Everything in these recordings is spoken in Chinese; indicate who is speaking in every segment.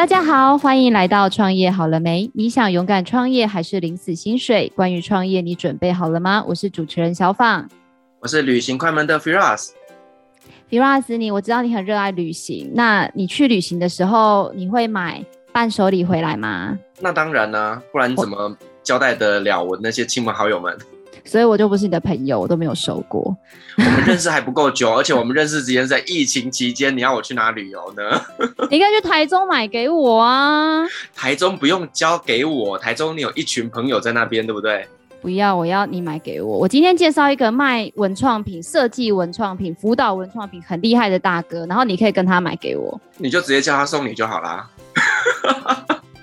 Speaker 1: 大家好，欢迎来到创业好了没？你想勇敢创业还是领死薪水？关于创业，你准备好了吗？我是主持人小访，
Speaker 2: 我是旅行快门的 Firas。
Speaker 1: Firas，你我知道你很热爱旅行，那你去旅行的时候，你会买伴手礼回来吗？
Speaker 2: 那当然啦、啊，不然你怎么交代得了我那些亲朋好友们？
Speaker 1: 所以我就不是你的朋友，我都没有收过。
Speaker 2: 我们认识还不够久，而且我们认识时间在疫情期间。你要我去哪旅游呢？
Speaker 1: 你应该去台中买给我啊。
Speaker 2: 台中不用交给我，台中你有一群朋友在那边，对不对？
Speaker 1: 不要，我要你买给我。我今天介绍一个卖文创品、设计文创品、辅导文创品很厉害的大哥，然后你可以跟他买给我。
Speaker 2: 你就直接叫他送你就好啦。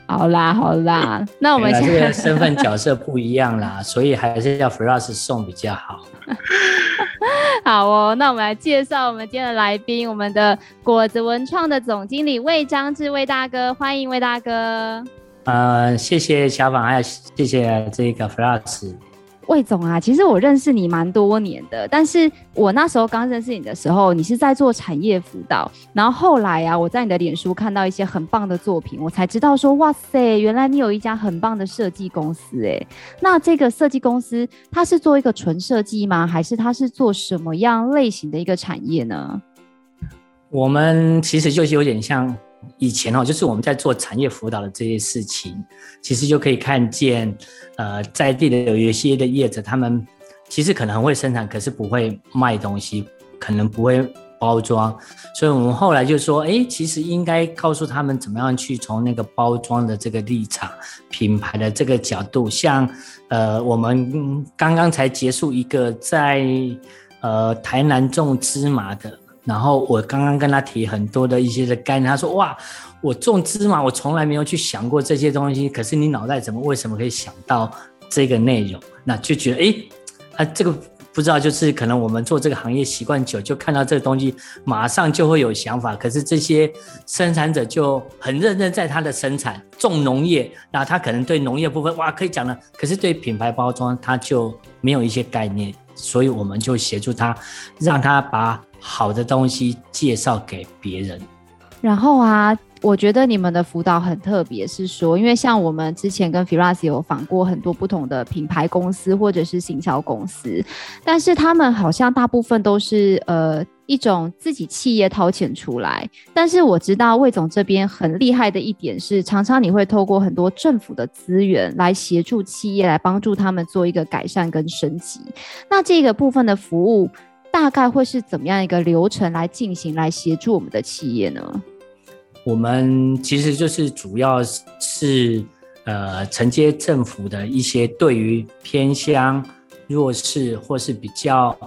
Speaker 1: 好啦好啦，那我们现在
Speaker 3: 这个身份角色不一样啦，所以还是要 Firas 送比较好。
Speaker 1: 好哦，那我们来介绍我们今天的来宾，我们的果子文创的总经理魏章志魏大哥，欢迎魏大哥。
Speaker 3: 呃，谢谢小访，还有谢谢这个 Firas。
Speaker 1: 魏总啊，其实我认识你蛮多年的，但是我那时候刚认识你的时候，你是在做产业辅导，然后后来啊，我在你的脸书看到一些很棒的作品，我才知道说，哇塞，原来你有一家很棒的设计公司诶。那这个设计公司，它是做一个纯设计吗？还是它是做什么样类型的一个产业呢？
Speaker 3: 我们其实就是有点像。以前哦，就是我们在做产业辅导的这些事情，其实就可以看见，呃，在地的有一些的业者，他们其实可能会生产，可是不会卖东西，可能不会包装，所以我们后来就说，哎，其实应该告诉他们怎么样去从那个包装的这个立场、品牌的这个角度，像呃，我们刚刚才结束一个在呃台南种芝麻的。然后我刚刚跟他提很多的一些的概念，他说：“哇，我种芝麻，我从来没有去想过这些东西。可是你脑袋怎么为什么可以想到这个内容？那就觉得，哎，啊，这个不知道，就是可能我们做这个行业习惯久，就看到这个东西，马上就会有想法。可是这些生产者就很认真在他的生产，种农业，那他可能对农业部分哇可以讲了，可是对品牌包装他就没有一些概念，所以我们就协助他，让他把。”好的东西介绍给别人，
Speaker 1: 然后啊，我觉得你们的辅导很特别，是说，因为像我们之前跟 Firas 有访过很多不同的品牌公司或者是行销公司，但是他们好像大部分都是呃一种自己企业掏钱出来，但是我知道魏总这边很厉害的一点是，常常你会透过很多政府的资源来协助企业，来帮助他们做一个改善跟升级，那这个部分的服务。大概会是怎么样一个流程来进行，来协助我们的企业呢？
Speaker 3: 我们其实就是主要是呃承接政府的一些对于偏乡弱势或是比较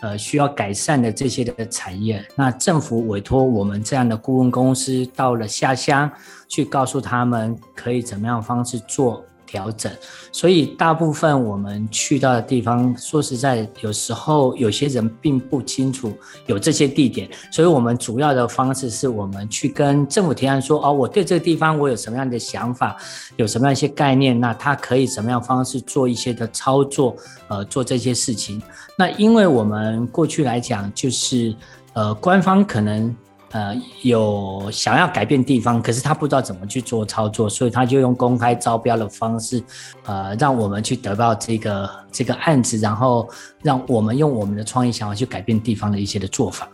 Speaker 3: 呃需要改善的这些的产业，那政府委托我们这样的顾问公司到了下乡去告诉他们可以怎么样方式做。调整，所以大部分我们去到的地方，说实在，有时候有些人并不清楚有这些地点，所以我们主要的方式是我们去跟政府提案说，哦，我对这个地方我有什么样的想法，有什么样一些概念，那他可以怎么样方式做一些的操作，呃，做这些事情。那因为我们过去来讲，就是呃，官方可能。呃，有想要改变地方，可是他不知道怎么去做操作，所以他就用公开招标的方式，呃，让我们去得到这个这个案子，然后让我们用我们的创意想法去改变地方的一些的做法。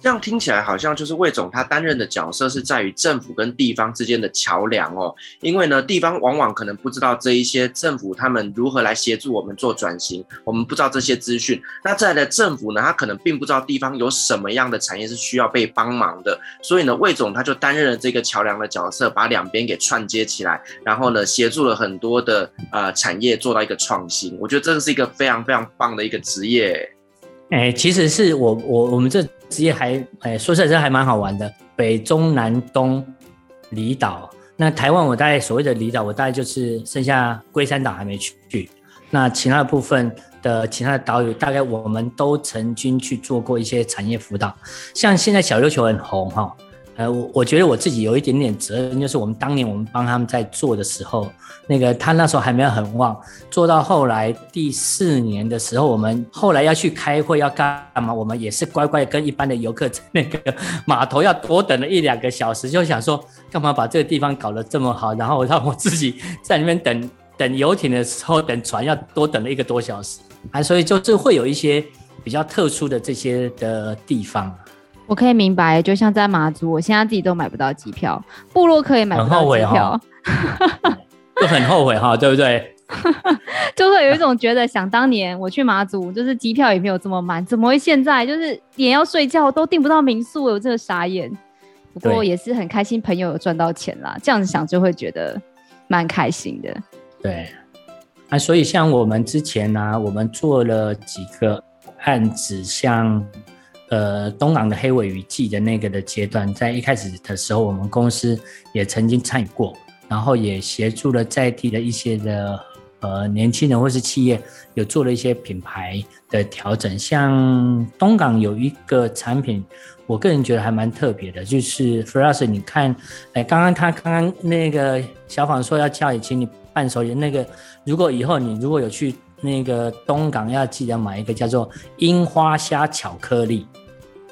Speaker 2: 这样听起来好像就是魏总他担任的角色是在于政府跟地方之间的桥梁哦，因为呢，地方往往可能不知道这一些政府他们如何来协助我们做转型，我们不知道这些资讯。那再来的政府呢，他可能并不知道地方有什么样的产业是需要被帮忙的，所以呢，魏总他就担任了这个桥梁的角色，把两边给串接起来，然后呢，协助了很多的呃产业做到一个创新。我觉得这是一个非常非常棒的一个职业。
Speaker 3: 哎，其实是我我我们这职业还哎，说实在，这还蛮好玩的。北中南东离岛，那台湾我大概所谓的离岛，我大概就是剩下龟山岛还没去。那其他的部分的其他的岛屿，大概我们都曾经去做过一些产业辅导。像现在小琉球很红哈，呃，我我觉得我自己有一点点责任，就是我们当年我们帮他们在做的时候，那个他那时候还没有很旺，做到后来第四年的时候，我们后来要去开会要干嘛？我们也是乖乖跟一般的游客在那个码头要多等了一两个小时，就想说干嘛把这个地方搞得这么好，然后让我自己在里面等等游艇的时候，等船要多等了一个多小时啊，所以就是会有一些比较特殊的这些的地方。
Speaker 1: 我可以明白，就像在马祖，我现在自己都买不到机票，部落客也买不到机票，
Speaker 3: 就很后悔哈，对不对？
Speaker 1: 就会有一种觉得，想当年我去马祖，就是机票也没有这么满，怎么会现在就是连要睡觉都订不到民宿？我真的傻眼。不过也是很开心，朋友有赚到钱啦，这样子想就会觉得蛮开心的。
Speaker 3: 对，啊，所以像我们之前呢、啊，我们做了几个案子，像。呃，东港的黑尾鱼季的那个的阶段，在一开始的时候，我们公司也曾经参与过，然后也协助了在地的一些的呃年轻人或是企业，有做了一些品牌的调整。像东港有一个产品，我个人觉得还蛮特别的，就是 f r a s 你看，哎，刚刚他刚刚那个小访说要叫你，请你伴手礼那个，如果以后你如果有去那个东港，要记得买一个叫做樱花虾巧克力。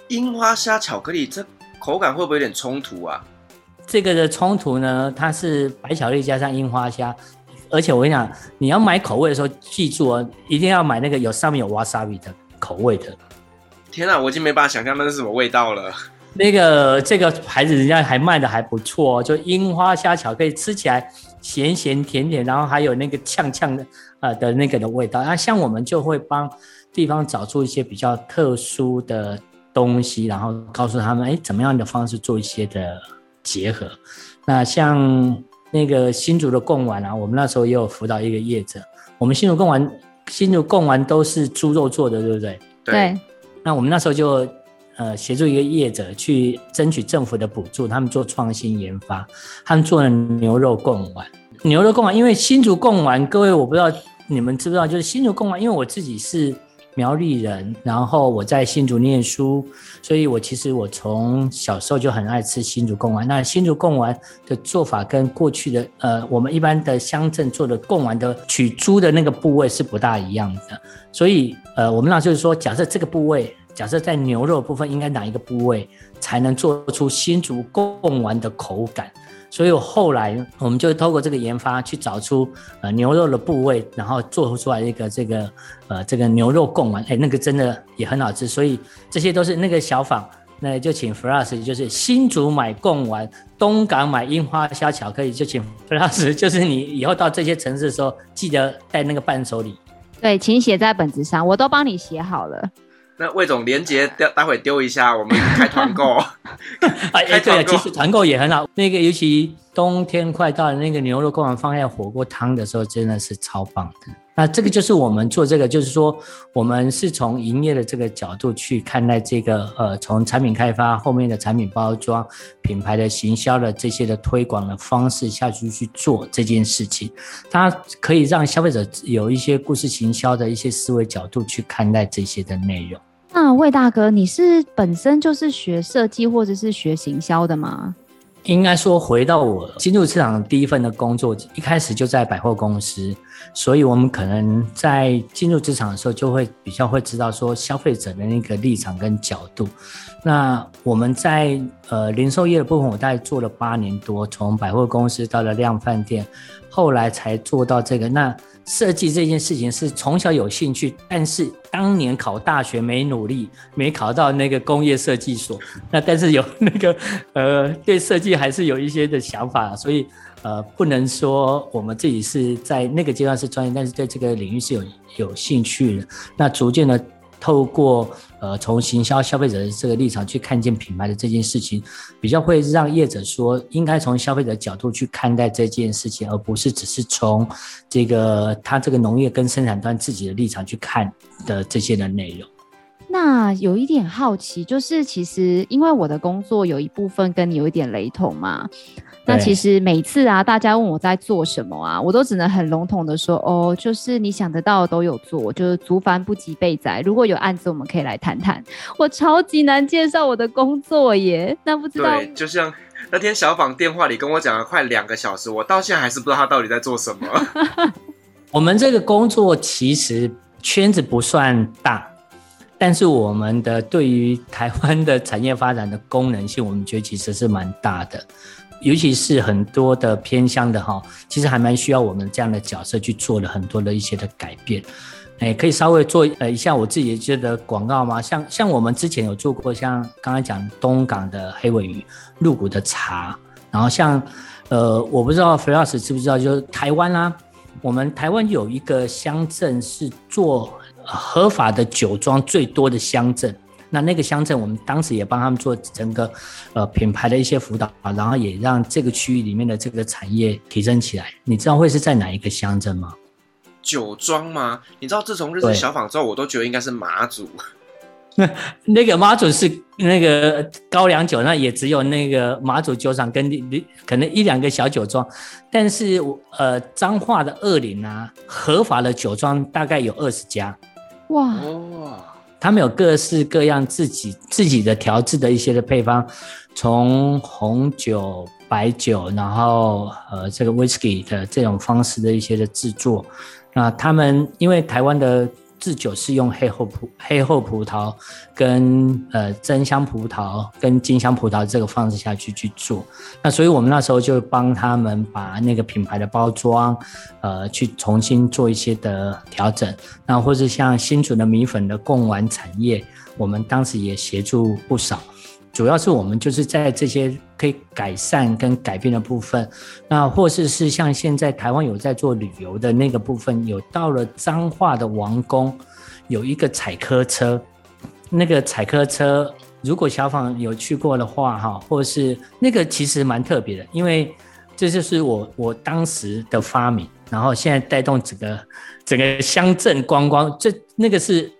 Speaker 2: 樱花虾巧克力，这口感会不会有点冲突啊？
Speaker 3: 这个的冲突呢，它是白巧克力加上樱花虾，而且我跟你讲，你要买口味的时候，记住哦，一定要买那个有上面有 wasabi 的口味的。
Speaker 2: 天啊，我已经没办法想象那是什么味道了。
Speaker 3: 那个这个牌子人家还卖的还不错，就樱花虾巧克力，吃起来咸咸甜甜，然后还有那个呛呛的呃的那个的味道。那像我们就会帮地方找出一些比较特殊的。东西，然后告诉他们，哎，怎么样的方式做一些的结合？那像那个新竹的贡丸啊，我们那时候也有辅导一个业者。我们新竹贡丸，新竹贡丸都是猪肉做的，对不对？
Speaker 1: 对。
Speaker 3: 那我们那时候就呃协助一个业者去争取政府的补助，他们做创新研发，他们做了牛肉贡丸。牛肉贡丸，因为新竹贡丸，各位我不知道你们知不知道，就是新竹贡丸，因为我自己是。苗栗人，然后我在新竹念书，所以我其实我从小时候就很爱吃新竹贡丸。那新竹贡丸的做法跟过去的呃我们一般的乡镇做的贡丸的取猪的那个部位是不大一样的，所以呃我们那就是说，假设这个部位，假设在牛肉部分应该哪一个部位才能做出新竹贡丸的口感？所以后来我们就透过这个研发去找出呃牛肉的部位，然后做出来一个这个呃这个牛肉贡丸，哎，那个真的也很好吃。所以这些都是那个小访，那就请 Firas 就是新竹买贡丸，东港买樱花虾巧克力，就请 Firas 就是你以后到这些城市的时候，记得带那个伴手礼。
Speaker 1: 对，请写在本子上，我都帮你写好了。
Speaker 2: 那魏总连接待待会丢一下，我们开团购。
Speaker 3: 哎哎，对了，其实团购也很好。那个尤其冬天快到了，那个牛肉灌完放在火锅汤的时候，真的是超棒的。那这个就是我们做这个，就是说我们是从营业的这个角度去看待这个，呃，从产品开发后面的产品包装、品牌的行销的这些的推广的方式下去去做这件事情，它可以让消费者有一些故事行销的一些思维角度去看待这些的内容。
Speaker 1: 那魏大哥，你是本身就是学设计或者是学行销的吗？
Speaker 3: 应该说，回到我进入市场第一份的工作，一开始就在百货公司，所以我们可能在进入职场的时候，就会比较会知道说消费者的那个立场跟角度。那我们在呃零售业的部分，我大概做了八年多，从百货公司到了量贩店，后来才做到这个。那设计这件事情是从小有兴趣，但是当年考大学没努力，没考到那个工业设计所。那但是有那个呃，对设计还是有一些的想法，所以呃，不能说我们自己是在那个阶段是专业，但是对这个领域是有有兴趣的。那逐渐的。透过呃，从行销消费者的这个立场去看见品牌的这件事情，比较会让业者说，应该从消费者角度去看待这件事情，而不是只是从这个他这个农业跟生产端自己的立场去看的这些的内容。
Speaker 1: 那有一点好奇，就是其实因为我的工作有一部分跟你有一点雷同嘛。那其实每次啊，大家问我在做什么啊，我都只能很笼统的说，哦，就是你想得到的都有做，就是足凡不及备载。如果有案子，我们可以来谈谈。我超级难介绍我的工作耶，那不知道。
Speaker 2: 对，就像那天小访电话里跟我讲了快两个小时，我到现在还是不知道他到底在做什么。
Speaker 3: 我们这个工作其实圈子不算大，但是我们的对于台湾的产业发展的功能性，我们觉得其实是蛮大的。尤其是很多的偏乡的哈，其实还蛮需要我们这样的角色去做了很多的一些的改变。哎，可以稍微做呃一下我自己觉得广告吗？像像我们之前有做过，像刚才讲东港的黑尾鱼、鹿谷的茶，然后像呃我不知道 Firas 知不知道，就是台湾啦、啊，我们台湾有一个乡镇是做合法的酒庄最多的乡镇。那那个乡镇，我们当时也帮他们做整个呃品牌的一些辅导，然后也让这个区域里面的这个产业提升起来。你知道会是在哪一个乡镇吗？
Speaker 2: 酒庄吗？你知道自从认识小访之后，我都觉得应该是马祖。
Speaker 3: 那 那个马祖是那个高粱酒，那也只有那个马祖酒厂跟可能一两个小酒庄，但是呃彰化的二林啊，合法的酒庄大概有二十家。哇。他们有各式各样自己自己的调制的一些的配方，从红酒、白酒，然后呃这个 whisky 的这种方式的一些的制作。那他们因为台湾的。制酒是用黑厚葡黑厚葡萄跟呃真香葡萄跟金香葡萄这个方式下去去做，那所以我们那时候就帮他们把那个品牌的包装，呃去重新做一些的调整，那或是像新竹的米粉的贡丸产业，我们当时也协助不少。主要是我们就是在这些可以改善跟改变的部分，那或是是像现在台湾有在做旅游的那个部分，有到了彰化的王宫，有一个采科车，那个采科车，如果小访有去过的话，哈，或是那个其实蛮特别的，因为这就是我我当时的发明，然后现在带动整个整个乡镇观光，这那个是。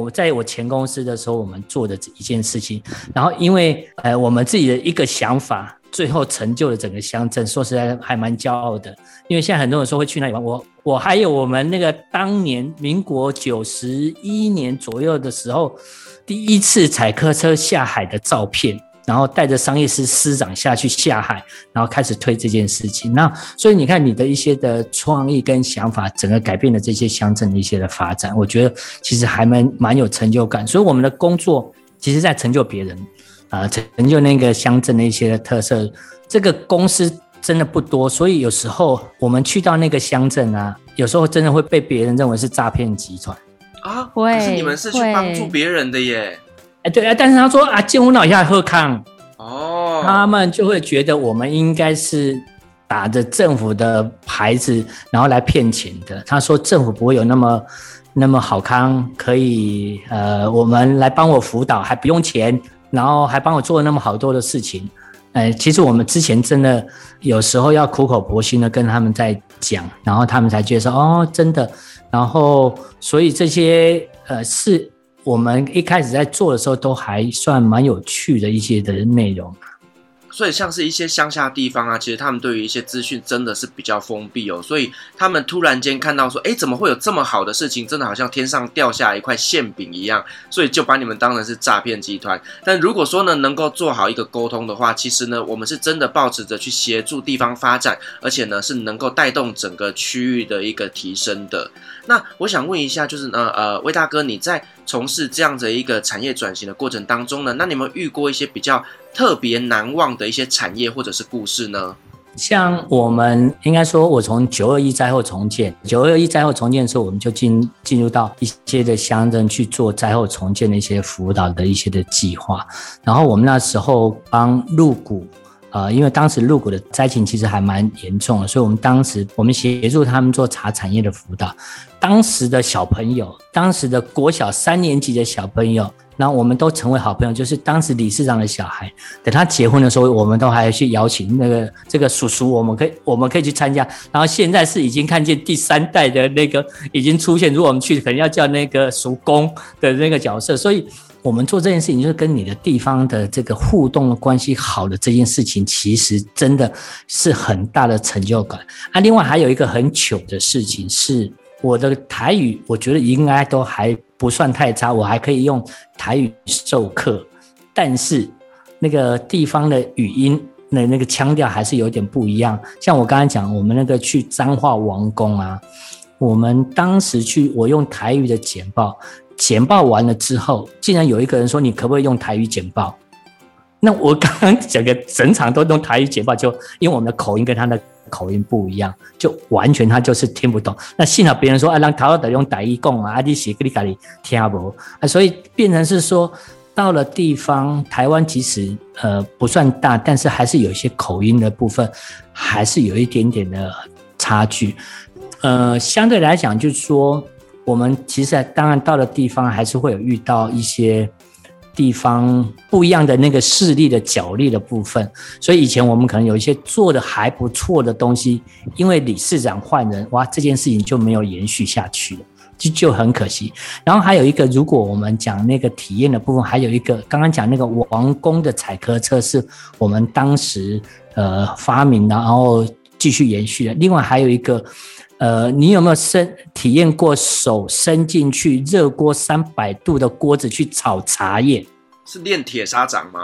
Speaker 3: 我在我前公司的时候，我们做的一件事情，然后因为呃我们自己的一个想法，最后成就了整个乡镇，说实在还蛮骄傲的。因为现在很多人说会去那里玩，我我还有我们那个当年民国九十一年左右的时候，第一次踩客车下海的照片。然后带着商业司司长下去下海，然后开始推这件事情。那所以你看你的一些的创意跟想法，整个改变了这些乡镇的一些的发展。我觉得其实还蛮蛮有成就感。所以我们的工作其实在成就别人啊、呃，成就那个乡镇的一些的特色。这个公司真的不多，所以有时候我们去到那个乡镇啊，有时候真的会被别人认为是诈骗集团
Speaker 2: 啊。可是你们是去帮助别人的耶。
Speaker 3: 哎，对啊，但是他说啊，进屋脑下喝康哦，他们就会觉得我们应该是打着政府的牌子，然后来骗钱的。他说政府不会有那么那么好康，可以呃，我们来帮我辅导还不用钱，然后还帮我做了那么好多的事情。哎，其实我们之前真的有时候要苦口婆心的跟他们在讲，然后他们才觉得说哦，真的。然后所以这些呃是。我们一开始在做的时候，都还算蛮有趣的一些的内容。
Speaker 2: 所以像是一些乡下地方啊，其实他们对于一些资讯真的是比较封闭哦。所以他们突然间看到说，哎，怎么会有这么好的事情？真的好像天上掉下一块馅饼一样，所以就把你们当成是诈骗集团。但如果说呢，能够做好一个沟通的话，其实呢，我们是真的抱持着去协助地方发展，而且呢，是能够带动整个区域的一个提升的。那我想问一下，就是呢，呃，魏大哥，你在从事这样的一个产业转型的过程当中呢，那你有没有遇过一些比较特别难忘的一些产业或者是故事呢？
Speaker 3: 像我们应该说，我从九二一灾后重建，九二一灾后重建的时候，我们就进进入到一些的乡镇去做灾后重建的一些辅导的一些的计划。然后我们那时候帮入股呃，因为当时入股的灾情其实还蛮严重的，所以我们当时我们协助他们做茶产业的辅导。当时的小朋友，当时的国小三年级的小朋友，那我们都成为好朋友。就是当时理事长的小孩，等他结婚的时候，我们都还去邀请那个这个叔叔，我们可以我们可以去参加。然后现在是已经看见第三代的那个已经出现，如果我们去，可能要叫那个叔公的那个角色，所以。我们做这件事情，就是跟你的地方的这个互动的关系好的这件事情，其实真的是很大的成就感啊。另外还有一个很糗的事情是，我的台语我觉得应该都还不算太差，我还可以用台语授课，但是那个地方的语音的那个腔调还是有点不一样。像我刚才讲，我们那个去彰化王宫啊，我们当时去，我用台语的简报。简报完了之后，竟然有一个人说：“你可不可以用台语简报？”那我刚刚整个整场都用台语简报，就因为我们的口音跟他的口音不一样，就完全他就是听不懂。那幸好别人说：“啊，让陶德用台语讲啊，阿弟写给你咖喱听不？”啊，所以变成是说，到了地方，台湾其实呃不算大，但是还是有一些口音的部分，还是有一点点的差距。呃，相对来讲，就是说。我们其实当然到了地方，还是会有遇到一些地方不一样的那个势力的角力的部分。所以以前我们可能有一些做的还不错的东西，因为理事长换人，哇，这件事情就没有延续下去了，就就很可惜。然后还有一个，如果我们讲那个体验的部分，还有一个刚刚讲那个王宫的采科车，是我们当时呃发明的，然后继续延续的。另外还有一个。呃，你有没有伸体验过手伸进去热锅三百度的锅子去炒茶叶？
Speaker 2: 是练铁砂掌吗？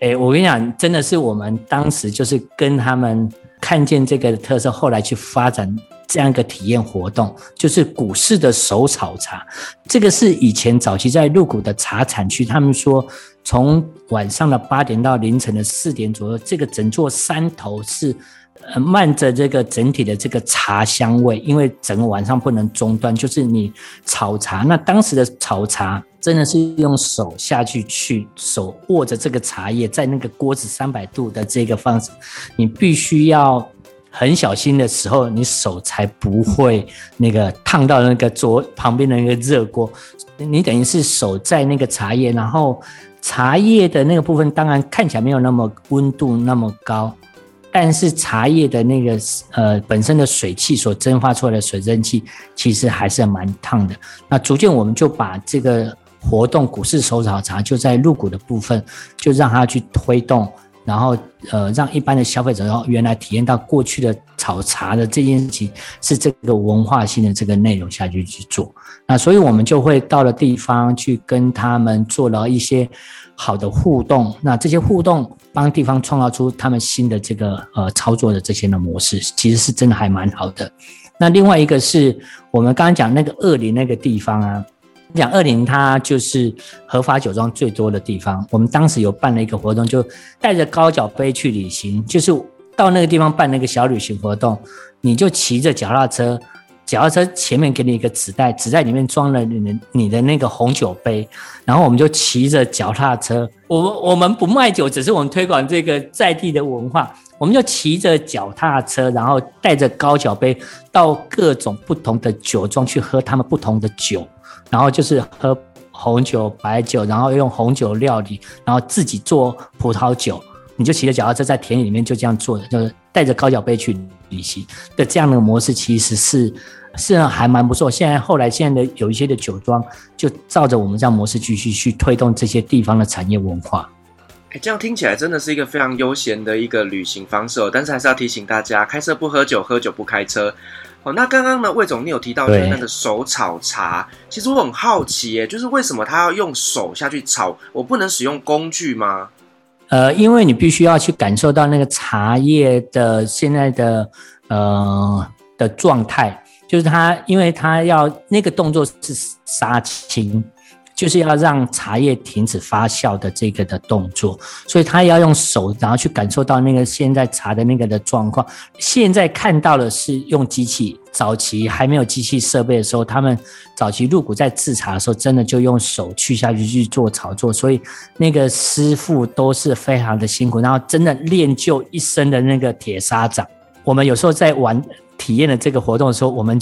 Speaker 3: 哎、欸，我跟你讲，真的是我们当时就是跟他们看见这个特色，后来去发展这样一个体验活动，就是股市的手炒茶。这个是以前早期在入股的茶产区，他们说从晚上的八点到凌晨的四点左右，这个整座山头是。呃，漫着这个整体的这个茶香味，因为整个晚上不能中断，就是你炒茶。那当时的炒茶真的是用手下去去，手握着这个茶叶，在那个锅子三百度的这个方式，你必须要很小心的时候，你手才不会那个烫到那个桌旁边的那个热锅。你等于是手在那个茶叶，然后茶叶的那个部分，当然看起来没有那么温度那么高。但是茶叶的那个呃本身的水汽所蒸发出来的水蒸气，其实还是蛮烫的。那逐渐我们就把这个活动股市手炒茶就在入股的部分，就让它去推动，然后呃让一般的消费者然后原来体验到过去的炒茶的这件事情是这个文化性的这个内容下去去做。那所以我们就会到了地方去跟他们做了一些好的互动。那这些互动。帮地方创造出他们新的这个呃操作的这些的模式，其实是真的还蛮好的。那另外一个是我们刚刚讲那个二林那个地方啊，讲二零它就是合法酒庄最多的地方。我们当时有办了一个活动，就带着高脚杯去旅行，就是到那个地方办那个小旅行活动，你就骑着脚踏车。脚踏车前面给你一个纸袋，纸袋里面装了你的你的那个红酒杯，然后我们就骑着脚踏车，我们我们不卖酒，只是我们推广这个在地的文化，我们就骑着脚踏车，然后带着高脚杯到各种不同的酒庄去喝他们不同的酒，然后就是喝红酒、白酒，然后用红酒料理，然后自己做葡萄酒，你就骑着脚踏车在田里面就这样做的，就是带着高脚杯去。旅行的这样的模式其实是是还蛮不错。现在后来现在的有一些的酒庄就照着我们这样模式继续去推动这些地方的产业文化。
Speaker 2: 哎，这样听起来真的是一个非常悠闲的一个旅行方式哦。但是还是要提醒大家，开车不喝酒，喝酒不开车。哦，那刚刚呢，魏总你有提到就是那个手炒茶，其实我很好奇耶，就是为什么他要用手下去炒？我不能使用工具吗？
Speaker 3: 呃，因为你必须要去感受到那个茶叶的现在的呃的状态，就是它，因为它要那个动作是杀青，就是要让茶叶停止发酵的这个的动作，所以他要用手，然后去感受到那个现在茶的那个的状况。现在看到的是用机器，早期还没有机器设备的时候，他们早期入股在制茶的时候，真的就用手去下去去做炒作，所以那个师傅都是非常的辛苦，然后真的练就一身的那个铁砂掌。我们有时候在玩体验的这个活动的时候，我们。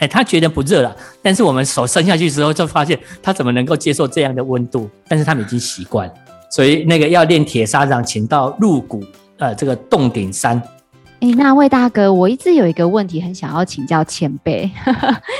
Speaker 3: 哎，他觉得不热了，但是我们手伸下去之后，就发现他怎么能够接受这样的温度？但是他们已经习惯，所以那个要练铁砂掌，请到鹿谷，呃，这个洞顶山。
Speaker 1: 哎，那魏大哥，我一直有一个问题很想要请教前辈，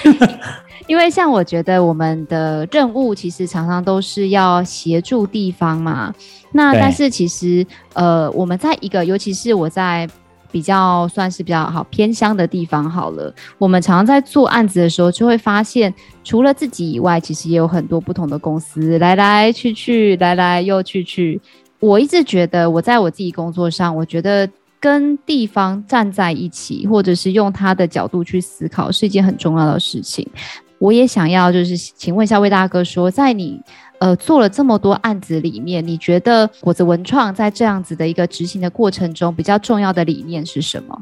Speaker 1: 因为像我觉得我们的任务其实常常都是要协助地方嘛，那但是其实呃，我们在一个，尤其是我在。比较算是比较好偏乡的地方好了。我们常常在做案子的时候，就会发现，除了自己以外，其实也有很多不同的公司来来去去，来来又去去。我一直觉得，我在我自己工作上，我觉得跟地方站在一起，或者是用他的角度去思考，是一件很重要的事情。我也想要，就是请问一下魏大哥说，说在你。呃，做了这么多案子里面，你觉得果子文创在这样子的一个执行的过程中，比较重要的理念是什么？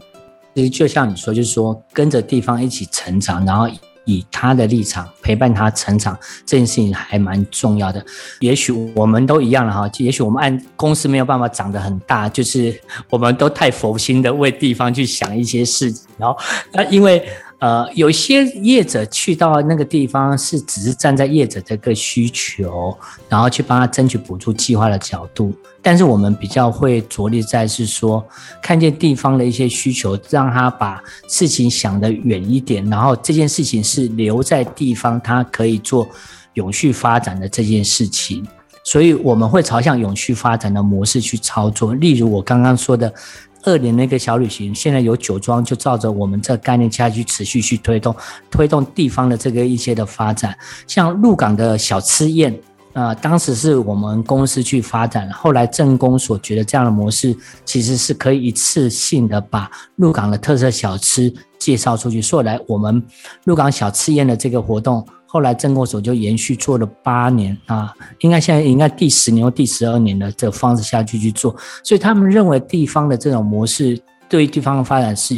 Speaker 3: 其实就像你说，就是说跟着地方一起成长，然后以他的立场陪伴他成长，这件事情还蛮重要的。也许我们都一样了哈，也许我们按公司没有办法长得很大，就是我们都太佛心的为地方去想一些事情，然后那因为。呃，有些业者去到那个地方是只是站在业者这个需求，然后去帮他争取补助计划的角度，但是我们比较会着力在是说，看见地方的一些需求，让他把事情想得远一点，然后这件事情是留在地方，他可以做永续发展的这件事情，所以我们会朝向永续发展的模式去操作，例如我刚刚说的。二年那个小旅行，现在有酒庄就照着我们这概念下去持续去推动，推动地方的这个一些的发展。像鹿港的小吃宴，呃，当时是我们公司去发展，后来镇公所觉得这样的模式其实是可以一次性的把鹿港的特色小吃介绍出去，所以来我们鹿港小吃宴的这个活动。后来镇国所就延续做了八年啊，应该现在应该第十年或第十二年的这个方式下去去做，所以他们认为地方的这种模式对于地方的发展是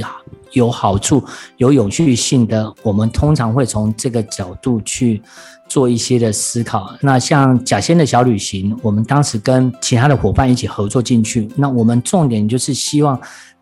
Speaker 3: 有好处、有永续性的。我们通常会从这个角度去做一些的思考。那像甲仙的小旅行，我们当时跟其他的伙伴一起合作进去，那我们重点就是希望。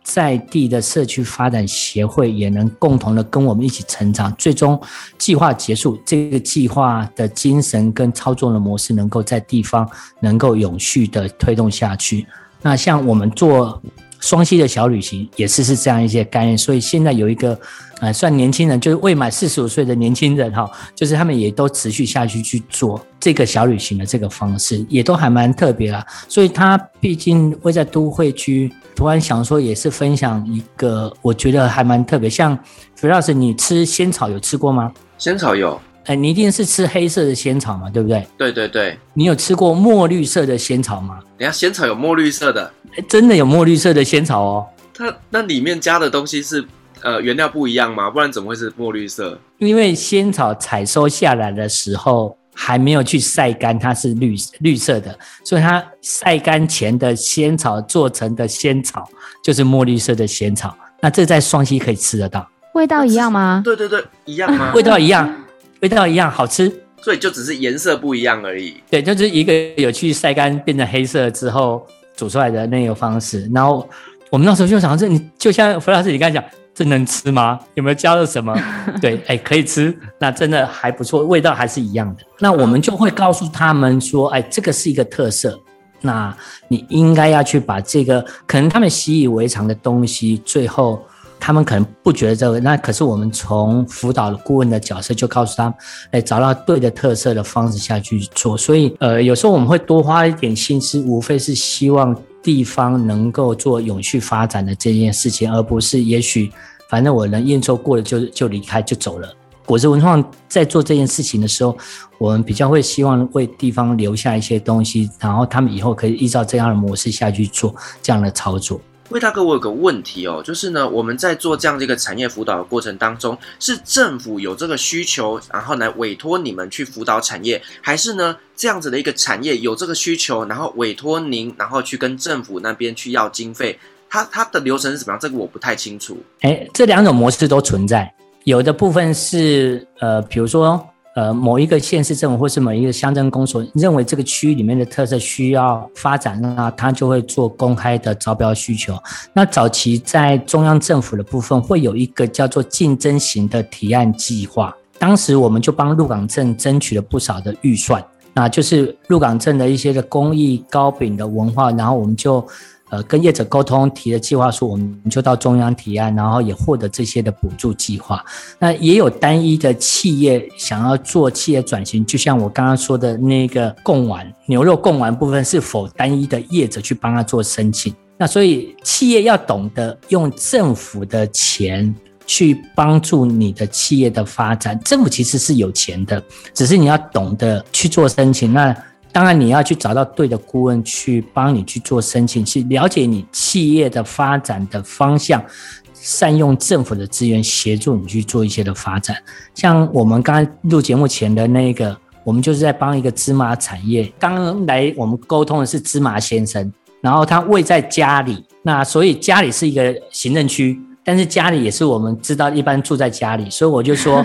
Speaker 3: 在地的社区发展协会也能共同的跟我们一起成长，最终计划结束，这个计划的精神跟操作的模式能够在地方能够永续的推动下去。那像我们做双溪的小旅行，也是是这样一些概念。所以现在有一个呃算年轻人，就是未满四十五岁的年轻人哈，就是他们也都持续下去去做这个小旅行的这个方式，也都还蛮特别啦。所以他毕竟会在都会区。突然想说，也是分享一个，我觉得还蛮特别。像主要是你吃仙草有吃过吗？
Speaker 2: 仙草有，
Speaker 3: 哎，你一定是吃黑色的仙草嘛，对不对？
Speaker 2: 对对对。你
Speaker 3: 有吃过墨绿色的仙草吗？
Speaker 2: 等下，仙草有墨绿色的？
Speaker 3: 哎，真的有墨绿色的仙草哦。
Speaker 2: 它那里面加的东西是呃原料不一样吗？不然怎么会是墨绿色？
Speaker 3: 因为仙草采收下来的时候。还没有去晒干，它是绿绿色的，所以它晒干前的仙草做成的仙草就是墨绿色的仙草。那这在双溪可以吃得到，
Speaker 1: 味道一样吗？
Speaker 2: 对对对，一样吗？
Speaker 3: 味道一样，味道一样，好吃。
Speaker 2: 所以就只是颜色不一样而已。
Speaker 3: 对，就是一个有去晒干变成黑色之后煮出来的那个方式。然后我们那时候就想这，你就像弗老师你刚才讲。这能吃吗？有没有加了什么？对，哎，可以吃，那真的还不错，味道还是一样的。那我们就会告诉他们说，哎，这个是一个特色，那你应该要去把这个可能他们习以为常的东西，最后他们可能不觉得这个，那可是我们从辅导顾问的角色就告诉他们，哎，找到对的特色的方式下去做。所以，呃，有时候我们会多花一点心思，无非是希望。地方能够做永续发展的这件事情，而不是也许反正我能验收过了就就离开就走了。果子文创在做这件事情的时候，我们比较会希望为地方留下一些东西，然后他们以后可以依照这样的模式下去做这样的操作。
Speaker 2: 魏大哥，我有个问题哦，就是呢，我们在做这样的一个产业辅导的过程当中，是政府有这个需求，然后来委托你们去辅导产业，还是呢这样子的一个产业有这个需求，然后委托您，然后去跟政府那边去要经费？它它的流程是怎么样？这个我不太清楚。
Speaker 3: 哎，这两种模式都存在，有的部分是呃，比如说。呃，某一个县市政府或是某一个乡镇公所认为这个区域里面的特色需要发展，那他就会做公开的招标需求。那早期在中央政府的部分会有一个叫做竞争型的提案计划，当时我们就帮鹿港镇争取了不少的预算，那就是鹿港镇的一些的工艺糕饼的文化，然后我们就。呃，跟业者沟通提的计划书，我们就到中央提案，然后也获得这些的补助计划。那也有单一的企业想要做企业转型，就像我刚刚说的那个贡丸牛肉贡丸部分，是否单一的业者去帮他做申请？那所以企业要懂得用政府的钱去帮助你的企业的发展，政府其实是有钱的，只是你要懂得去做申请。那当然，你要去找到对的顾问去帮你去做申请，去了解你企业的发展的方向，善用政府的资源协助你去做一些的发展。像我们刚刚录节目前的那个，我们就是在帮一个芝麻产业。刚刚来我们沟通的是芝麻先生，然后他位在家里，那所以家里是一个行政区，但是家里也是我们知道一般住在家里，所以我就说，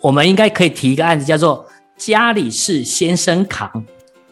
Speaker 3: 我们应该可以提一个案子，叫做家里是先生扛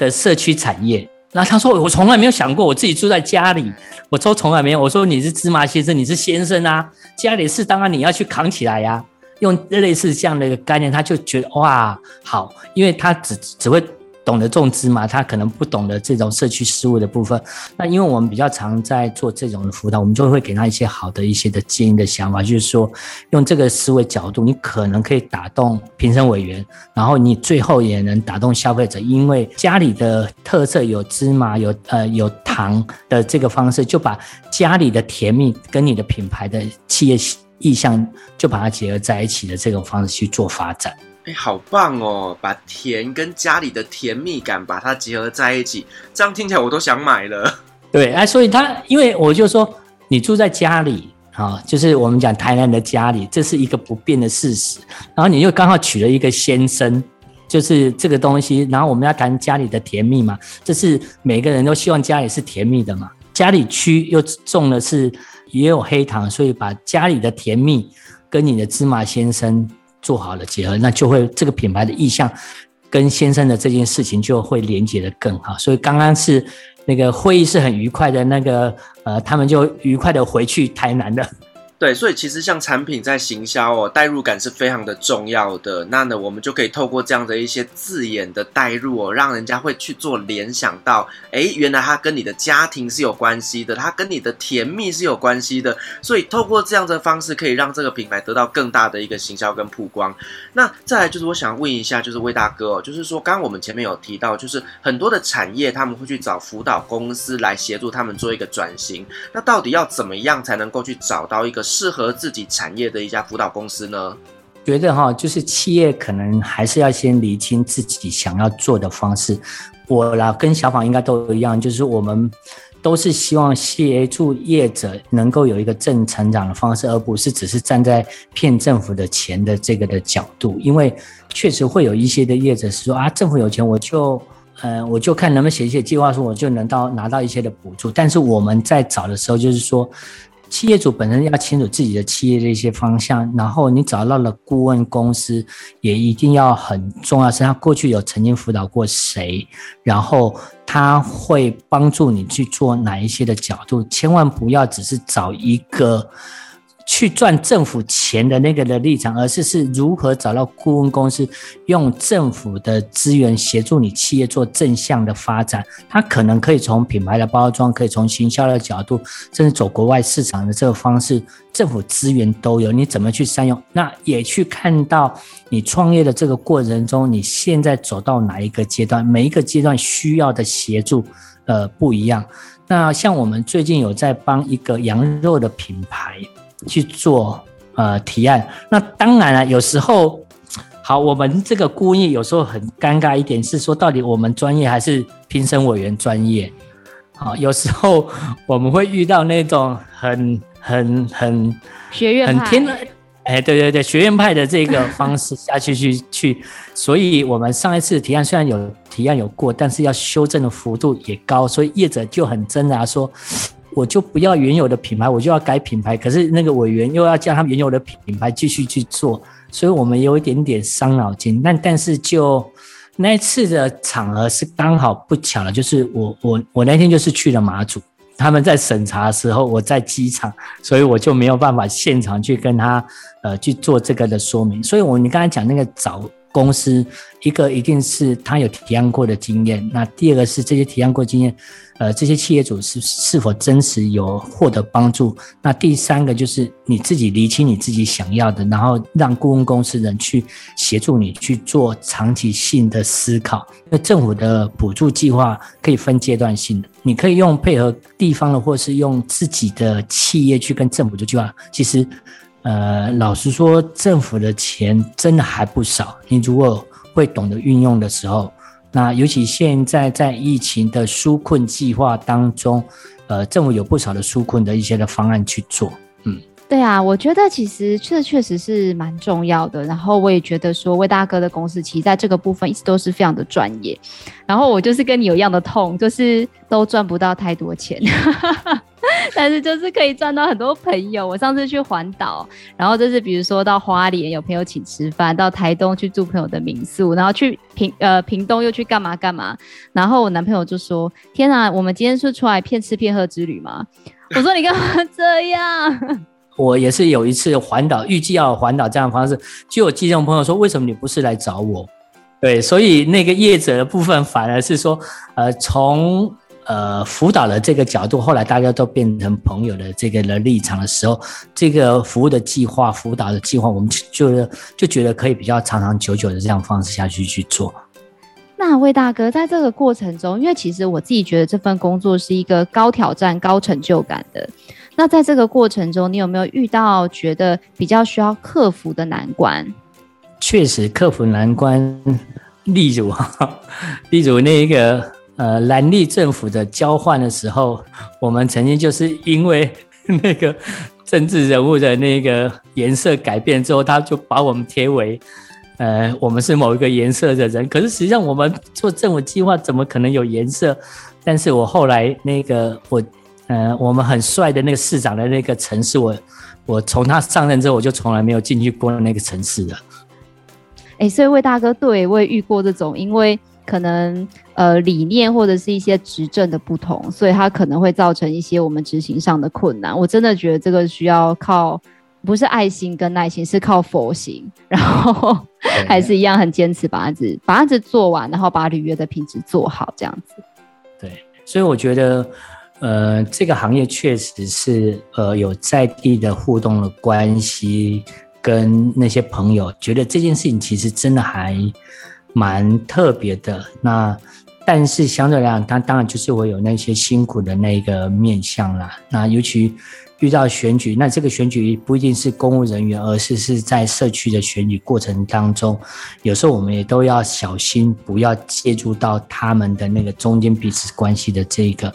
Speaker 3: 的社区产业，然后他说：“我从来没有想过，我自己住在家里，我说从来没有。我说你是芝麻先生，你是先生啊，家里事当然你要去扛起来呀、用类似这样的一个概念，他就觉得哇，好，因为他只只会。”懂得种芝麻，他可能不懂得这种社区事务的部分。那因为我们比较常在做这种的辅导，我们就会给他一些好的一些的建议的想法，就是说用这个思维角度，你可能可以打动评审委员，然后你最后也能打动消费者，因为家里的特色有芝麻，有呃有糖的这个方式，就把家里的甜蜜跟你的品牌的企业意向就把它结合在一起的这种方式去做发展。
Speaker 2: 好棒哦！把甜跟家里的甜蜜感把它结合在一起，这样听起来我都想买了。
Speaker 3: 对，哎，所以他因为我就说，你住在家里啊，就是我们讲台南的家里，这是一个不变的事实。然后你又刚好娶了一个先生，就是这个东西。然后我们要谈家里的甜蜜嘛，这是每个人都希望家里是甜蜜的嘛。家里区又种的是也有黑糖，所以把家里的甜蜜跟你的芝麻先生。做好了结合，那就会这个品牌的意向跟先生的这件事情就会连接的更好。所以刚刚是那个会议是很愉快的，那个呃，他们就愉快的回去台南了。
Speaker 2: 对，所以其实像产品在行销哦，代入感是非常的重要的。那呢，我们就可以透过这样的一些字眼的代入哦，让人家会去做联想到，诶，原来它跟你的家庭是有关系的，它跟你的甜蜜是有关系的。所以透过这样的方式，可以让这个品牌得到更大的一个行销跟曝光。那再来就是我想问一下，就是魏大哥哦，就是说刚刚我们前面有提到，就是很多的产业他们会去找辅导公司来协助他们做一个转型。那到底要怎么样才能够去找到一个？适合自己产业的一家辅导公司呢？
Speaker 3: 觉得哈，就是企业可能还是要先厘清自己想要做的方式。我啦，跟小访应该都一样，就是我们都是希望协助业者能够有一个正成长的方式，而不是只是站在骗政府的钱的这个的角度。因为确实会有一些的业者是说啊，政府有钱，我就呃，我就看能不能写一些计划书，我就能到拿到一些的补助。但是我们在找的时候，就是说。企业主本身要清楚自己的企业的一些方向，然后你找到了顾问公司，也一定要很重要，是他过去有曾经辅导过谁，然后他会帮助你去做哪一些的角度，千万不要只是找一个。去赚政府钱的那个的立场，而是是如何找到顾问公司，用政府的资源协助你企业做正向的发展。它可能可以从品牌的包装，可以从行销的角度，甚至走国外市场的这个方式，政府资源都有，你怎么去善用？那也去看到你创业的这个过程中，你现在走到哪一个阶段，每一个阶段需要的协助，呃，不一样。那像我们最近有在帮一个羊肉的品牌。去做呃提案，那当然了，有时候好，我们这个顾问有时候很尴尬一点是说，到底我们专业还是评审委员专业？啊，有时候我们会遇到那种很很很
Speaker 1: 学院
Speaker 3: 很天哎，对对对，学院派的这个方式下去去去，所以我们上一次提案虽然有提案有过，但是要修正的幅度也高，所以业者就很挣扎说，我就不要原有的品牌，我就要改品牌，可是那个委员又要叫他原有的品牌继续去做，所以我们有一点点伤脑筋。但但是就那一次的场合是刚好不巧了，就是我我我那天就是去了马祖。他们在审查的时候，我在机场，所以我就没有办法现场去跟他呃去做这个的说明。所以我你刚才讲那个找公司，一个一定是他有体验过的经验，那第二个是这些体验过经验。呃，这些企业主是是否真实有获得帮助？那第三个就是你自己厘清你自己想要的，然后让顾问公司人去协助你去做长期性的思考。那政府的补助计划可以分阶段性的，你可以用配合地方的，或是用自己的企业去跟政府的计划。其实，呃，老实说，政府的钱真的还不少。你如果会懂得运用的时候。那尤其现在在疫情的纾困计划当中，呃，政府有不少的纾困的一些的方案去做，嗯，
Speaker 1: 对啊，我觉得其实这确实是蛮重要的。然后我也觉得说，魏大哥的公司其实在这个部分一直都是非常的专业。然后我就是跟你有一样的痛，就是都赚不到太多钱。但是就是可以赚到很多朋友。我上次去环岛，然后就是比如说到花莲有朋友请吃饭，到台东去住朋友的民宿，然后去屏呃屏东又去干嘛干嘛。然后我男朋友就说：“天啊，我们今天是出来骗吃骗喝之旅吗？” 我说：“你干嘛这样？”
Speaker 3: 我也是有一次环岛，预计要环岛这样的方式，就有机动朋友说：“为什么你不是来找我？”对，所以那个业者的部分反而是说，呃，从。呃，辅导的这个角度，后来大家都变成朋友的这个的立场的时候，这个服务的计划、辅导的计划，我们就就觉得可以比较长长久久的这样方式下去去做。
Speaker 1: 那魏大哥在这个过程中，因为其实我自己觉得这份工作是一个高挑战、高成就感的。那在这个过程中，你有没有遇到觉得比较需要克服的难关？
Speaker 3: 确实，克服难关，例如，例如那个。呃，蓝绿政府的交换的时候，我们曾经就是因为 那个政治人物的那个颜色改变之后，他就把我们贴为，呃，我们是某一个颜色的人。可是实际上我们做政府计划怎么可能有颜色？但是我后来那个我，呃，我们很帅的那个市长的那个城市，我我从他上任之后，我就从来没有进去过那个城市了。
Speaker 1: 哎、欸，所以魏大哥，对，我也遇过这种，因为。可能呃理念或者是一些执政的不同，所以它可能会造成一些我们执行上的困难。我真的觉得这个需要靠不是爱心跟耐心，是靠佛心，然后还是一样很坚持把案子把案子做完，然后把履约的品质做好，这样子。
Speaker 3: 对，所以我觉得呃这个行业确实是呃有在地的互动的关系，跟那些朋友觉得这件事情其实真的还。蛮特别的，那但是相对来讲，它当然就是会有那些辛苦的那个面向啦。那尤其遇到选举，那这个选举不一定是公务人员，而是是在社区的选举过程当中，有时候我们也都要小心，不要介入到他们的那个中间彼此关系的这个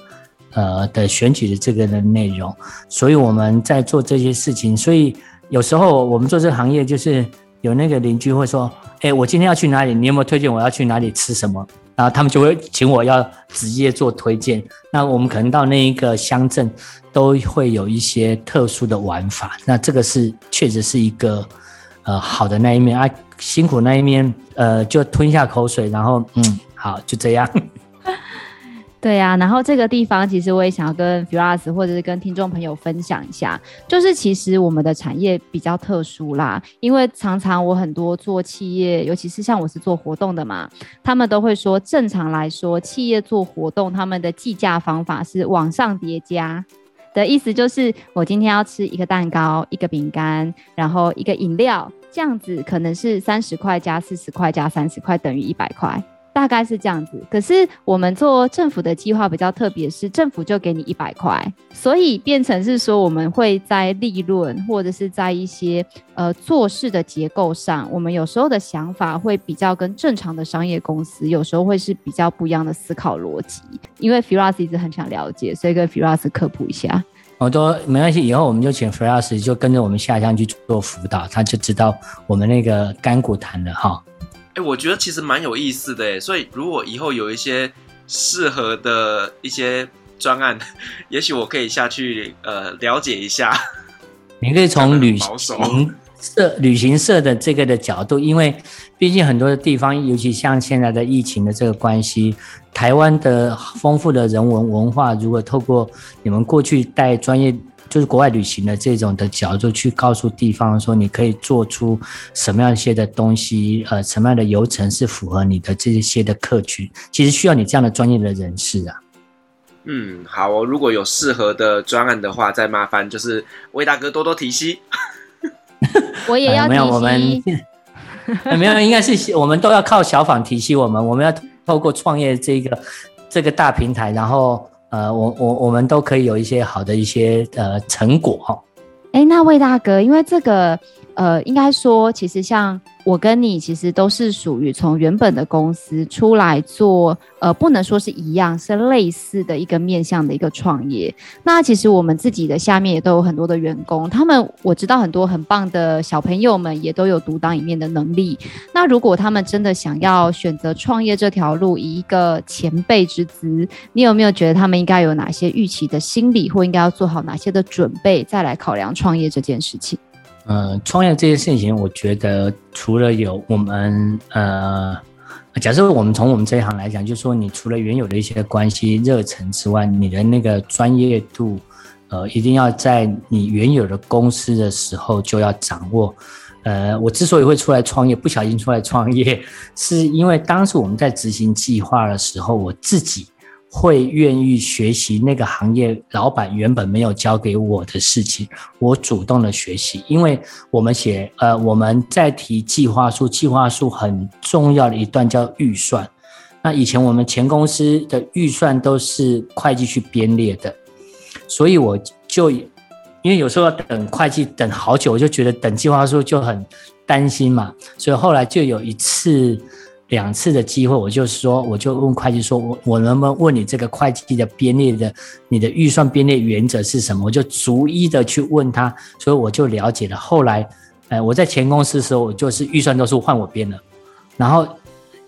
Speaker 3: 呃的选举的这个的内容。所以我们在做这些事情，所以有时候我们做这个行业就是。有那个邻居会说：“哎，我今天要去哪里？你有没有推荐我要去哪里吃什么？”然后他们就会请我要直接做推荐。那我们可能到那一个乡镇，都会有一些特殊的玩法。那这个是确实是一个呃好的那一面啊，辛苦那一面呃就吞下口水，然后嗯好就这样。
Speaker 1: 对呀、然后这个地方其实我也想要跟 Firas 或者是跟听众朋友分享一下，就是其实我们的产业比较特殊啦，因为常常我很多做企业，尤其是像我是做活动的嘛，他们都会说，正常来说，企业做活动，他们的计价方法是往上叠加的意思，就是我今天要吃一个蛋糕、一个饼干，然后一个饮料，这样子可能是三十块加四十块加三十块等于一百块。大概是这样子。可是我们做政府的计划比较特别，是政府就给你一百块，所以变成是说我们会在利润或者是在一些呃做事的结构上，我们有时候的想法会比较跟正常的商业公司有时候会是比较不一样的思考逻辑。因为 Firas 一直很想了解，所以跟 Firas 科普一下。
Speaker 3: 我都没关系，以后我们就请 Firas 就跟着我们下乡去做辅导，他就知道我们那个甘苦谈了哈。
Speaker 2: 哎，我觉得其实蛮有意思的，所以如果以后有一些适合的一些专案，也许我可以下去呃了解一下。
Speaker 3: 你可以从旅行社、旅行社的这个的角度，因为毕竟很多的地方，尤其像现在的疫情的这个关系。台湾的丰富的人文文化，如果透过你们过去带专业，就是国外旅行的这种的角度去告诉地方说，你可以做出什么样一些的东西，呃，什么样的流程是符合你的这些的客群，其实需要你这样的专业的人士啊。
Speaker 2: 嗯，好哦，如果有适合的专案的话，再麻烦就是魏大哥多多提携。
Speaker 1: 我也要。没有，
Speaker 3: 我们 没有，应该是我们都要靠小访提携我们，我们要。透过创业这个这个大平台，然后呃，我我我们都可以有一些好的一些呃成果哈。
Speaker 1: 哎，那魏大哥，因为这个呃，应该说其实像。我跟你其实都是属于从原本的公司出来做，呃，不能说是一样，是类似的一个面向的一个创业。那其实我们自己的下面也都有很多的员工，他们我知道很多很棒的小朋友们也都有独当一面的能力。那如果他们真的想要选择创业这条路，以一个前辈之姿，你有没有觉得他们应该有哪些预期的心理，或应该要做好哪些的准备，再来考量创业这件事情？
Speaker 3: 呃，创业这件事情，我觉得除了有我们呃，假设我们从我们这一行来讲，就是说你除了原有的一些关系热忱之外，你的那个专业度，呃，一定要在你原有的公司的时候就要掌握。呃，我之所以会出来创业，不小心出来创业，是因为当时我们在执行计划的时候，我自己。会愿意学习那个行业老板原本没有教给我的事情，我主动的学习，因为我们写呃我们在提计划书，计划书很重要的一段叫预算。那以前我们前公司的预算都是会计去编列的，所以我就因为有时候要等会计等好久，我就觉得等计划书就很担心嘛，所以后来就有一次。两次的机会，我就说，我就问会计说，我我能不能问你这个会计的编列的，你的预算编列原则是什么？我就逐一的去问他，所以我就了解了。后来，呃，我在前公司的时候，我就是预算都是换我编的，然后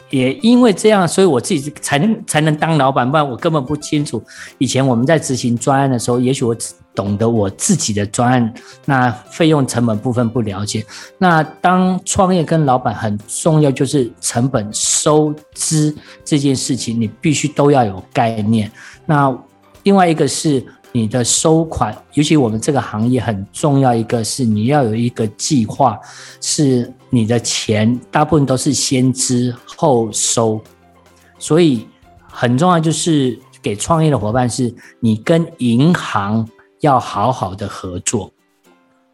Speaker 3: 也因为这样，所以我自己才能才能当老板，不然我根本不清楚。以前我们在执行专案的时候，也许我只。懂得我自己的专案，那费用成本部分不了解。那当创业跟老板很重要，就是成本收支这件事情，你必须都要有概念。那另外一个是你的收款，尤其我们这个行业很重要，一个是你要有一个计划，是你的钱大部分都是先支后收，所以很重要就是给创业的伙伴，是你跟银行。要好好的合作，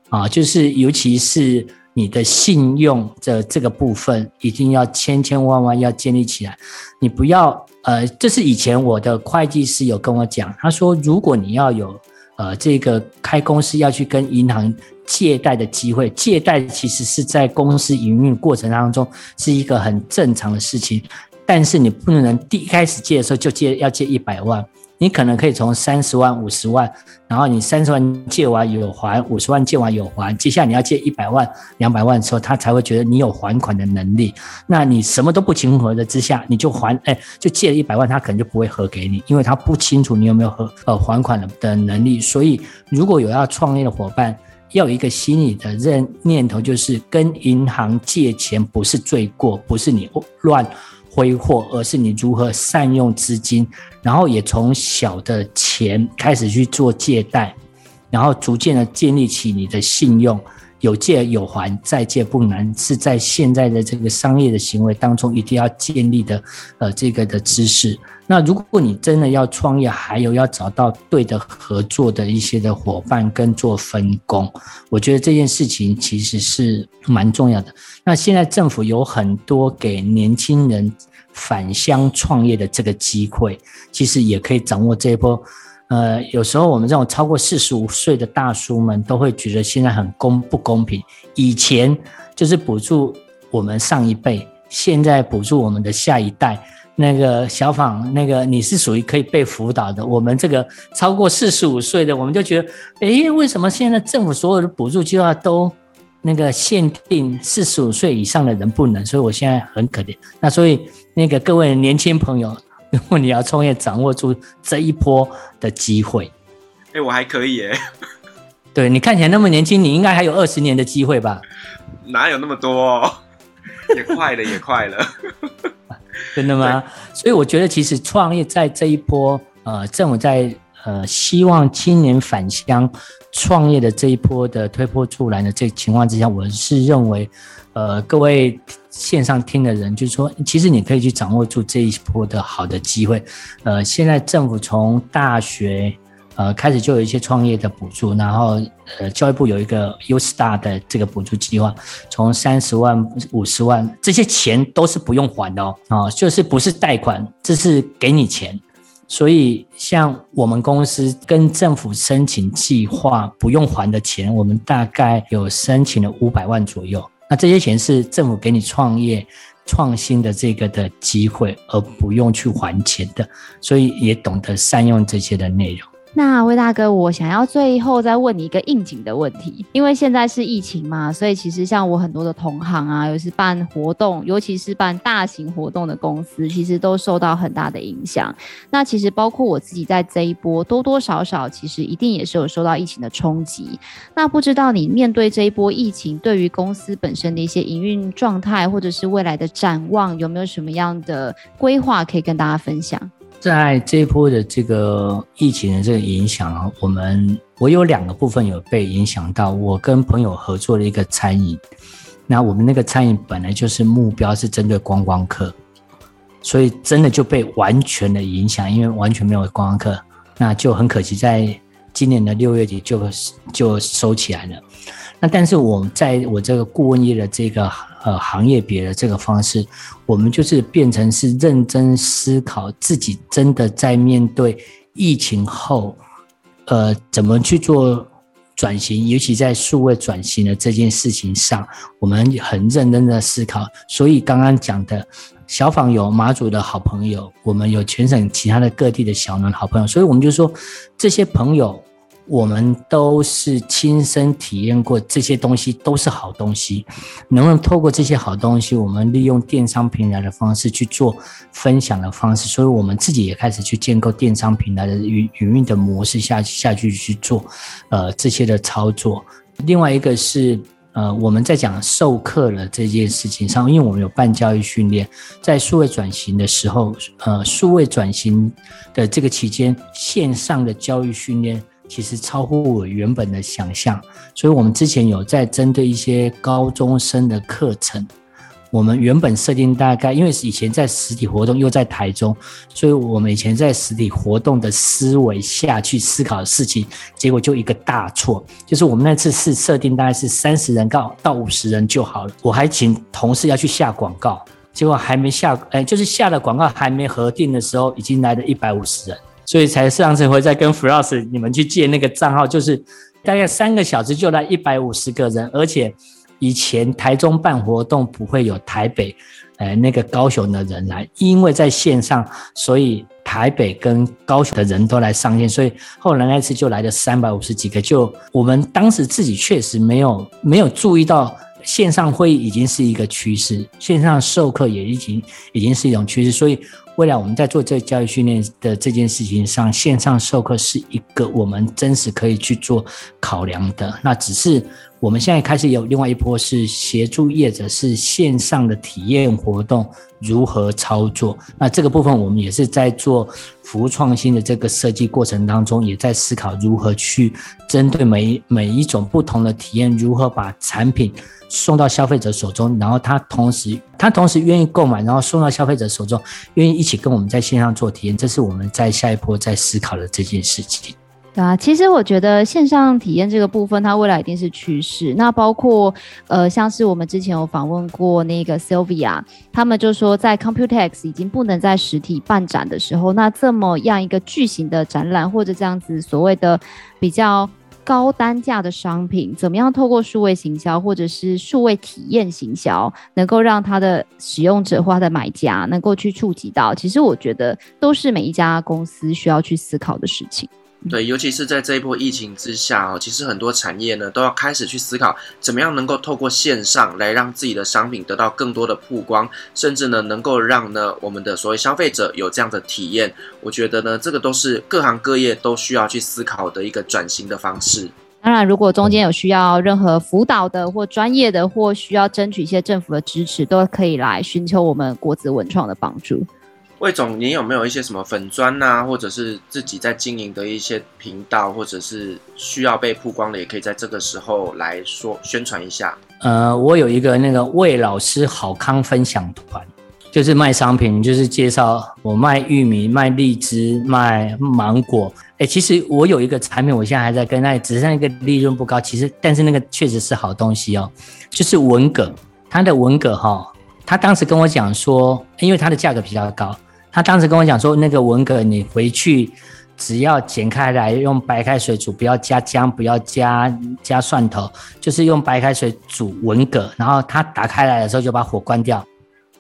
Speaker 3: 啊，就是尤其是你的信用的这个部分，一定要千千万万要建立起来。你不要，呃，这是以前我的会计师有跟我讲，他说，如果你要有，呃，这个开公司要去跟银行借贷的机会，借贷其实是在公司营运过程当中是一个很正常的事情，但是你不能第一开始借的时候就借要借一百万。你可能可以从三十万、五十万，然后你三十万借完有还，五十万借完有还，接下来你要借一百万、两百万的时候，他才会觉得你有还款的能力。那你什么都不清楚的之下，你就还，哎，就借了一百万，他可能就不会合给你，因为他不清楚你有没有合呃还款的的能力。所以，如果有要创业的伙伴，要有一个心理的认念头，就是跟银行借钱不是罪过，不是你乱。挥霍，而是你如何善用资金，然后也从小的钱开始去做借贷，然后逐渐的建立起你的信用。有借有还，再借不难，是在现在的这个商业的行为当中一定要建立的，呃，这个的知识。那如果你真的要创业，还有要找到对的合作的一些的伙伴跟做分工，我觉得这件事情其实是蛮重要的。那现在政府有很多给年轻人返乡创业的这个机会，其实也可以掌握这一波。呃，有时候我们这种超过四十五岁的大叔们都会觉得现在很公不公平。以前就是补助我们上一辈，现在补助我们的下一代。那个小访，那个你是属于可以被辅导的。我们这个超过四十五岁的，我们就觉得，诶，为什么现在政府所有的补助计划都那个限定四十五岁以上的人不能？所以我现在很可怜。那所以那个各位年轻朋友。如果你要创业，掌握住这一波的机会，
Speaker 2: 哎、欸，我还可以诶。
Speaker 3: 对，你看起来那么年轻，你应该还有二十年的机会吧？
Speaker 2: 哪有那么多？也快了，也快了。
Speaker 3: 真的吗？所以我觉得，其实创业在这一波，呃，政府在呃希望青年返乡创业的这一波的推波助澜的这个情况之下，我是认为，呃，各位。线上听的人就是说，其实你可以去掌握住这一波的好的机会。呃，现在政府从大学呃开始就有一些创业的补助，然后呃教育部有一个 U Star 的这个补助计划，从三十万、五十万这些钱都是不用还的哦，啊，就是不是贷款，这是给你钱。所以像我们公司跟政府申请计划不用还的钱，我们大概有申请了五百万左右。那这些钱是政府给你创业创新的这个的机会，而不用去还钱的，所以也懂得善用这些的内容。
Speaker 1: 那魏大哥，我想要最后再问你一个应景的问题，因为现在是疫情嘛，所以其实像我很多的同行啊，尤其是办活动，尤其是办大型活动的公司，其实都受到很大的影响。那其实包括我自己在这一波多多少少，其实一定也是有受到疫情的冲击。那不知道你面对这一波疫情，对于公司本身的一些营运状态，或者是未来的展望，有没有什么样的规划可以跟大家分享？
Speaker 3: 在这一波的这个疫情的这个影响啊，我们我有两个部分有被影响到。我跟朋友合作了一个餐饮，那我们那个餐饮本来就是目标是针对观光客，所以真的就被完全的影响，因为完全没有观光客，那就很可惜，在今年的六月底就就收起来了。那但是我在我这个顾问业的这个。呃，行业别的这个方式，我们就是变成是认真思考自己真的在面对疫情后，呃，怎么去做转型，尤其在数位转型的这件事情上，我们很认真的思考。所以刚刚讲的小访有马祖的好朋友，我们有全省其他的各地的小农好朋友，所以我们就说这些朋友。我们都是亲身体验过这些东西，都是好东西。能不能透过这些好东西，我们利用电商平台的方式去做分享的方式？所以我们自己也开始去建构电商平台的营营运的模式下下去去做，呃，这些的操作。另外一个是，呃，我们在讲授课的这件事情上，因为我们有办教育训练，在数位转型的时候，呃，数位转型的这个期间，线上的教育训练。其实超乎我原本的想象，所以我们之前有在针对一些高中生的课程，我们原本设定大概，因为以前在实体活动又在台中，所以我们以前在实体活动的思维下去思考的事情，结果就一个大错，就是我们那次是设定大概是三十人到到五十人就好了，我还请同事要去下广告，结果还没下，哎，就是下了广告还没核定的时候，已经来了一百五十人。所以才上次会再跟 Frost 你们去借那个账号，就是大概三个小时就来一百五十个人，而且以前台中办活动不会有台北，呃那个高雄的人来，因为在线上，所以台北跟高雄的人都来上线，所以后来那次就来了三百五十几个，就我们当时自己确实没有没有注意到线上会议已经是一个趋势，线上授课也已经已经是一种趋势，所以。未来我们在做这教育训练的这件事情上，线上授课是一个我们真实可以去做考量的。那只是我们现在开始有另外一波是协助业者是线上的体验活动如何操作。那这个部分我们也是在做服务创新的这个设计过程当中，也在思考如何去针对每每一种不同的体验，如何把产品送到消费者手中，然后他同时他同时愿意购买，然后送到消费者手中，愿意一起跟我们在线上做体验，这是我们在下一波在思考的这件事情。
Speaker 1: 对啊，其实我觉得线上体验这个部分，它未来一定是趋势。那包括呃，像是我们之前有访问过那个 Sylvia，他们就说在 Computex 已经不能在实体办展的时候，那这么样一个巨型的展览，或者这样子所谓的比较高单价的商品，怎么样透过数位行销或者是数位体验行销，能够让它的使用者或他的买家能够去触及到？其实我觉得都是每一家公司需要去思考的事情。
Speaker 2: 对，尤其是在这一波疫情之下哦，其实很多产业呢都要开始去思考，怎么样能够透过线上来让自己的商品得到更多的曝光，甚至呢能够让呢我们的所谓消费者有这样的体验。我觉得呢，这个都是各行各业都需要去思考的一个转型的方式。
Speaker 1: 当然，如果中间有需要任何辅导的或专业的，或需要争取一些政府的支持，都可以来寻求我们国资文创的帮助。
Speaker 2: 魏总，你有没有一些什么粉砖啊，或者是自己在经营的一些频道，或者是需要被曝光的，也可以在这个时候来说宣传一下。
Speaker 3: 呃，我有一个那个魏老师好康分享团，就是卖商品，就是介绍我卖玉米、卖荔枝、卖芒果。哎，其实我有一个产品，我现在还在跟那，只是那个利润不高。其实，但是那个确实是好东西哦，就是文蛤，它的文蛤哈、哦，他当时跟我讲说，因为它的价格比较高。他当时跟我讲说，那个文蛤你回去只要剪开来，用白开水煮，不要加姜，不要加加蒜头，就是用白开水煮文蛤，然后他打开来的时候就把火关掉。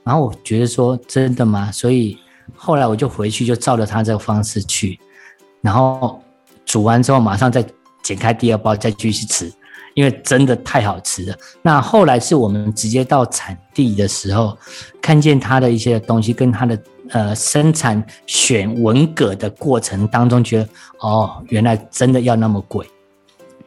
Speaker 3: 然后我觉得说真的吗？所以后来我就回去就照着他这个方式去，然后煮完之后马上再剪开第二包再继续吃，因为真的太好吃了。那后来是我们直接到产地的时候，看见他的一些东西跟他的。呃，生产选文蛤的过程当中，觉得哦，原来真的要那么贵，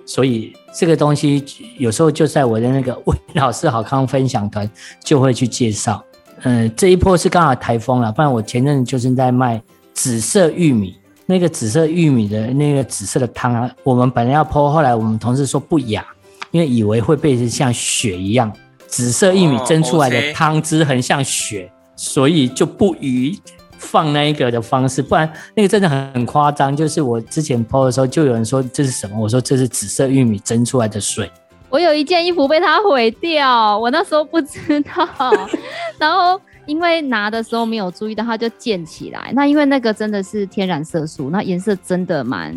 Speaker 3: 所以这个东西有时候就在我的那个魏 老师好康分享团就会去介绍。嗯、呃，这一波是刚好台风了，不然我前阵就是在卖紫色玉米，那个紫色玉米的那个紫色的汤啊，我们本来要 po，后来我们同事说不雅，因为以为会变成像血一样，紫色玉米蒸出来的汤汁很像血。所以就不宜放那一个的方式，不然那个真的很很夸张。就是我之前 po 的时候，就有人说这是什么？我说这是紫色玉米蒸出来的水。
Speaker 1: 我有一件衣服被他毁掉，我那时候不知道，然后因为拿的时候没有注意到，它就溅起来。那因为那个真的是天然色素，那颜色真的蛮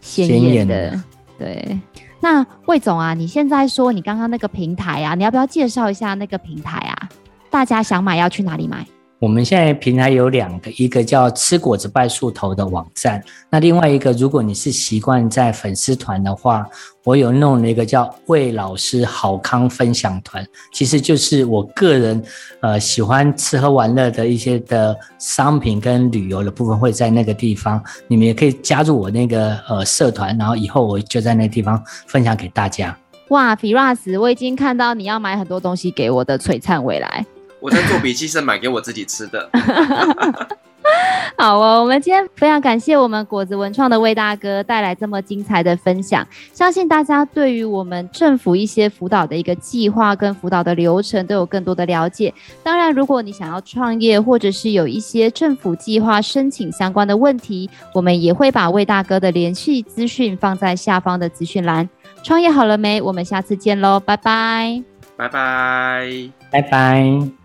Speaker 1: 鲜艳的。的对，那魏总啊，你现在说你刚刚那个平台啊，你要不要介绍一下那个平台啊？大家想买要去哪里买？
Speaker 3: 我们现在平台有两个，一个叫吃果子拜树头的网站，那另外一个，如果你是习惯在粉丝团的话，我有弄了一个叫魏老师好康分享团，其实就是我个人呃喜欢吃喝玩乐的一些的商品跟旅游的部分会在那个地方，你们也可以加入我那个呃社团，然后以后我就在那个地方分享给大家。
Speaker 1: 哇，Firas，我已经看到你要买很多东西给我的璀璨未来。
Speaker 2: 我在做笔记，是买给我自己吃的。
Speaker 1: 好哦，我们今天非常感谢我们果子文创的魏大哥带来这么精彩的分享，相信大家对于我们政府一些辅导的一个计划跟辅导的流程都有更多的了解。当然，如果你想要创业或者是有一些政府计划申请相关的问题，我们也会把魏大哥的联系资讯放在下方的资讯栏。创业好了没？我们下次见喽，拜拜，
Speaker 2: 拜拜，
Speaker 3: 拜拜。